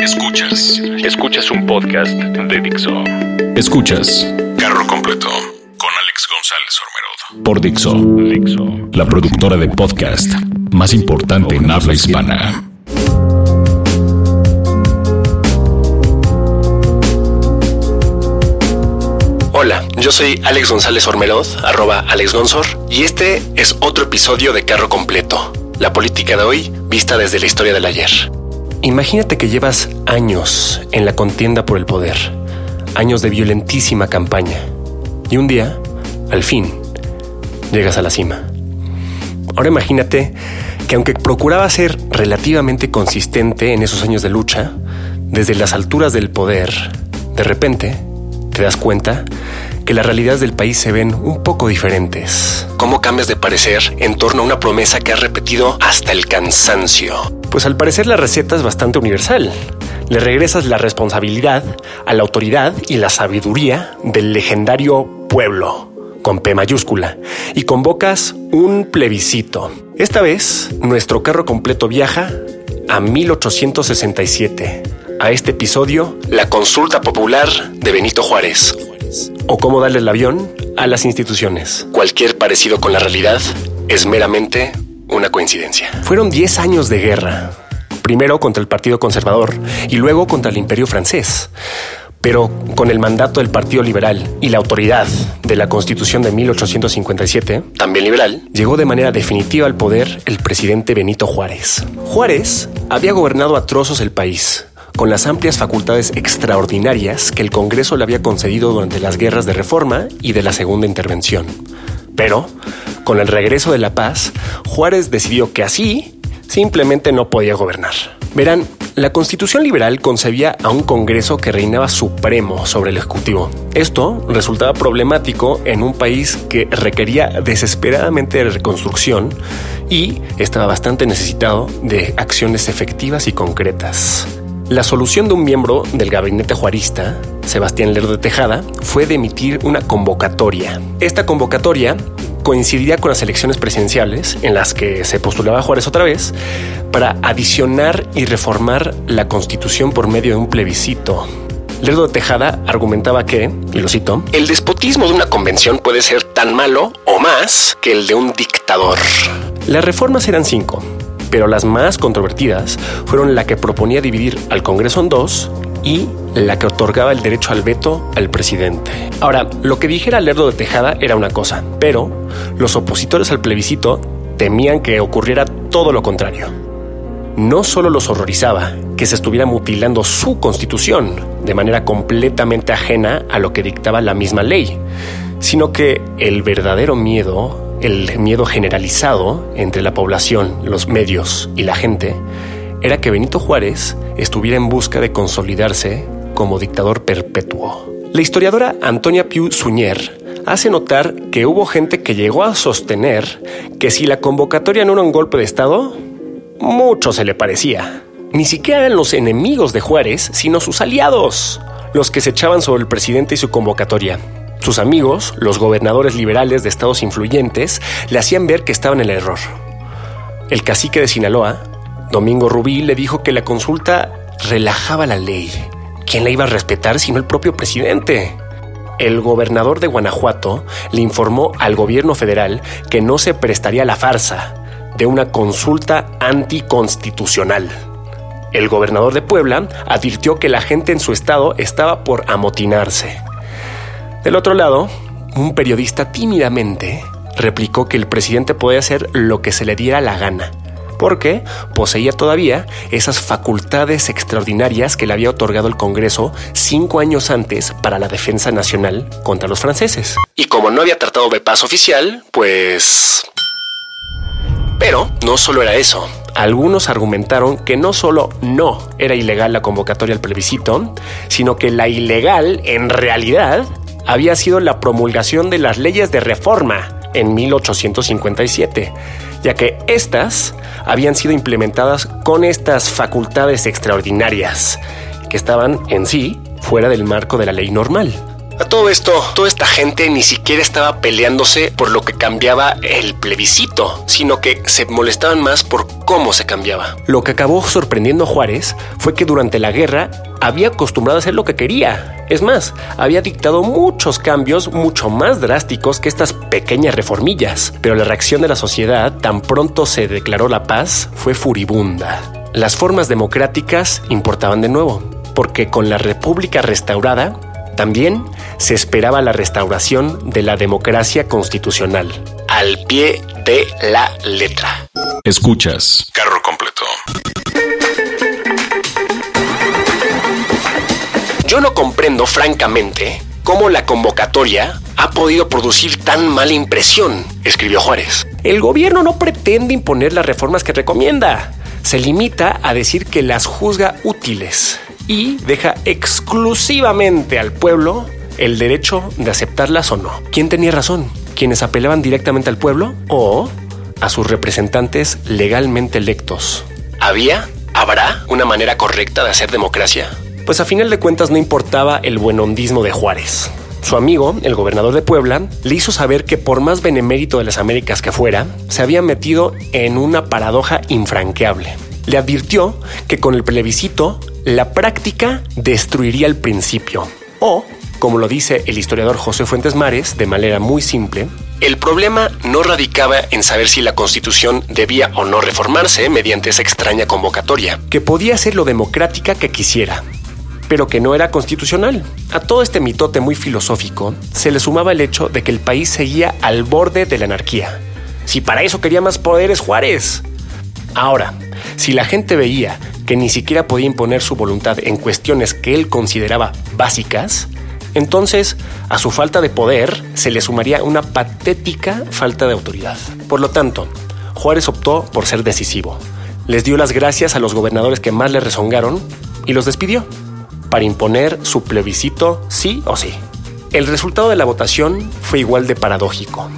Escuchas. Escuchas un podcast de Dixo. Escuchas. Carro completo con Alex González Ormerod. Por Dixo. Dixo. La productora de podcast más importante en habla hispana. Hola, yo soy Alex González Ormerod, arroba Alex Gonzor, y este es otro episodio de Carro Completo, la política de hoy vista desde la historia del ayer. Imagínate que llevas años en la contienda por el poder, años de violentísima campaña, y un día, al fin, llegas a la cima. Ahora imagínate que aunque procuraba ser relativamente consistente en esos años de lucha, desde las alturas del poder, de repente te das cuenta que las realidades del país se ven un poco diferentes. ¿Cómo cambias de parecer en torno a una promesa que has repetido hasta el cansancio? Pues al parecer la receta es bastante universal. Le regresas la responsabilidad a la autoridad y la sabiduría del legendario pueblo, con P mayúscula, y convocas un plebiscito. Esta vez, nuestro carro completo viaja a 1867, a este episodio, la consulta popular de Benito Juárez. O cómo darle el avión a las instituciones. Cualquier parecido con la realidad es meramente una coincidencia. Fueron 10 años de guerra. Primero contra el Partido Conservador y luego contra el Imperio francés. Pero con el mandato del Partido Liberal y la autoridad de la Constitución de 1857, también liberal, llegó de manera definitiva al poder el presidente Benito Juárez. Juárez había gobernado a trozos el país, con las amplias facultades extraordinarias que el Congreso le había concedido durante las guerras de reforma y de la Segunda Intervención. Pero, con el regreso de la paz, Juárez decidió que así simplemente no podía gobernar. Verán, la Constitución liberal concebía a un Congreso que reinaba supremo sobre el Ejecutivo. Esto resultaba problemático en un país que requería desesperadamente de reconstrucción y estaba bastante necesitado de acciones efectivas y concretas. La solución de un miembro del gabinete juarista, Sebastián Lerdo de Tejada, fue de emitir una convocatoria. Esta convocatoria coincidiría con las elecciones presidenciales en las que se postulaba Juárez otra vez para adicionar y reformar la constitución por medio de un plebiscito. Lerdo de Tejada argumentaba que, y lo cito, el despotismo de una convención puede ser tan malo o más que el de un dictador. Las reformas eran cinco, pero las más controvertidas fueron la que proponía dividir al Congreso en dos y la que otorgaba el derecho al veto al presidente. Ahora, lo que dijera Lerdo de Tejada era una cosa, pero los opositores al plebiscito temían que ocurriera todo lo contrario. No solo los horrorizaba que se estuviera mutilando su constitución de manera completamente ajena a lo que dictaba la misma ley, sino que el verdadero miedo el miedo generalizado entre la población, los medios y la gente era que Benito Juárez estuviera en busca de consolidarse como dictador perpetuo. La historiadora Antonia Piu Suñer hace notar que hubo gente que llegó a sostener que si la convocatoria no era un golpe de Estado, mucho se le parecía. Ni siquiera eran los enemigos de Juárez, sino sus aliados, los que se echaban sobre el presidente y su convocatoria. Sus amigos, los gobernadores liberales de estados influyentes, le hacían ver que estaba en el error. El cacique de Sinaloa, Domingo Rubí, le dijo que la consulta relajaba la ley. ¿Quién la iba a respetar sino el propio presidente? El gobernador de Guanajuato le informó al gobierno federal que no se prestaría la farsa de una consulta anticonstitucional. El gobernador de Puebla advirtió que la gente en su estado estaba por amotinarse. Del otro lado, un periodista tímidamente replicó que el presidente podía hacer lo que se le diera la gana, porque poseía todavía esas facultades extraordinarias que le había otorgado el Congreso cinco años antes para la defensa nacional contra los franceses. Y como no había tratado de paz oficial, pues... Pero no solo era eso. Algunos argumentaron que no solo no era ilegal la convocatoria al plebiscito, sino que la ilegal en realidad había sido la promulgación de las leyes de reforma en 1857, ya que éstas habían sido implementadas con estas facultades extraordinarias que estaban en sí fuera del marco de la ley normal. A todo esto, toda esta gente ni siquiera estaba peleándose por lo que cambiaba el plebiscito, sino que se molestaban más por cómo se cambiaba. Lo que acabó sorprendiendo a Juárez fue que durante la guerra había acostumbrado a hacer lo que quería. Es más, había dictado muchos cambios mucho más drásticos que estas pequeñas reformillas. Pero la reacción de la sociedad, tan pronto se declaró la paz, fue furibunda. Las formas democráticas importaban de nuevo, porque con la República restaurada, también se esperaba la restauración de la democracia constitucional, al pie de la letra. Escuchas. Carro completo. Yo no comprendo francamente cómo la convocatoria ha podido producir tan mala impresión, escribió Juárez. El gobierno no pretende imponer las reformas que recomienda. Se limita a decir que las juzga útiles y deja exclusivamente al pueblo el derecho de aceptarlas o no. ¿Quién tenía razón? ¿Quienes apelaban directamente al pueblo o a sus representantes legalmente electos? ¿Había? ¿Habrá una manera correcta de hacer democracia? pues a final de cuentas no importaba el buenondismo de Juárez. Su amigo, el gobernador de Puebla, le hizo saber que por más benemérito de las Américas que fuera, se había metido en una paradoja infranqueable. Le advirtió que con el plebiscito, la práctica destruiría el principio. O, como lo dice el historiador José Fuentes Mares, de manera muy simple, el problema no radicaba en saber si la constitución debía o no reformarse mediante esa extraña convocatoria, que podía ser lo democrática que quisiera, pero que no era constitucional. A todo este mitote muy filosófico se le sumaba el hecho de que el país seguía al borde de la anarquía. Si para eso quería más poderes Juárez. Ahora, si la gente veía que ni siquiera podía imponer su voluntad en cuestiones que él consideraba básicas, entonces a su falta de poder se le sumaría una patética falta de autoridad. Por lo tanto, Juárez optó por ser decisivo. Les dio las gracias a los gobernadores que más le rezongaron y los despidió para imponer su plebiscito sí o sí. El resultado de la votación fue igual de paradójico.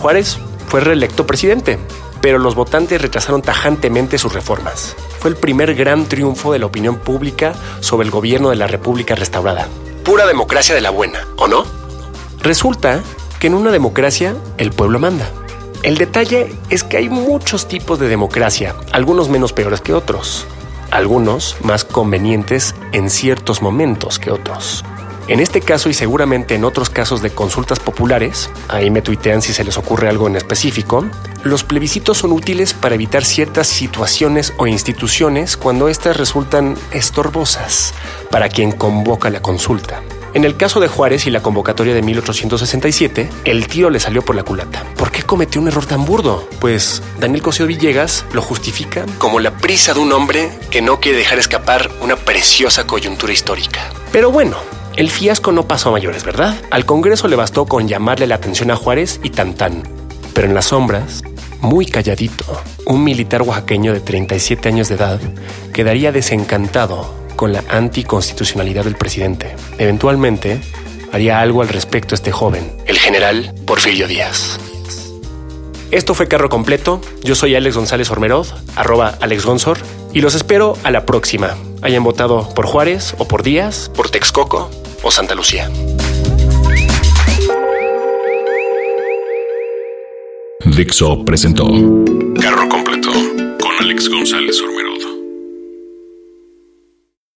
Juárez fue reelecto presidente, pero los votantes rechazaron tajantemente sus reformas. Fue el primer gran triunfo de la opinión pública sobre el gobierno de la República restaurada. Pura democracia de la buena, ¿o no? Resulta que en una democracia el pueblo manda. El detalle es que hay muchos tipos de democracia, algunos menos peores que otros algunos más convenientes en ciertos momentos que otros. En este caso y seguramente en otros casos de consultas populares, ahí me tuitean si se les ocurre algo en específico, los plebiscitos son útiles para evitar ciertas situaciones o instituciones cuando éstas resultan estorbosas para quien convoca la consulta. En el caso de Juárez y la convocatoria de 1867, el tiro le salió por la culata. ¿Por qué cometió un error tan burdo? Pues Daniel Cosío Villegas lo justifica como la prisa de un hombre que no quiere dejar escapar una preciosa coyuntura histórica. Pero bueno, el fiasco no pasó a mayores, ¿verdad? Al Congreso le bastó con llamarle la atención a Juárez y tan tan. Pero en las sombras, muy calladito, un militar oaxaqueño de 37 años de edad quedaría desencantado con la anticonstitucionalidad del presidente. Eventualmente, haría algo al respecto este joven, el general Porfirio Díaz. Esto fue Carro Completo. Yo soy Alex González Ormeroz, arroba Alex Gonzor, y los espero a la próxima. Hayan votado por Juárez o por Díaz, por Texcoco o Santa Lucía. Dixo presentó Carro Completo con Alex González Ormeroz.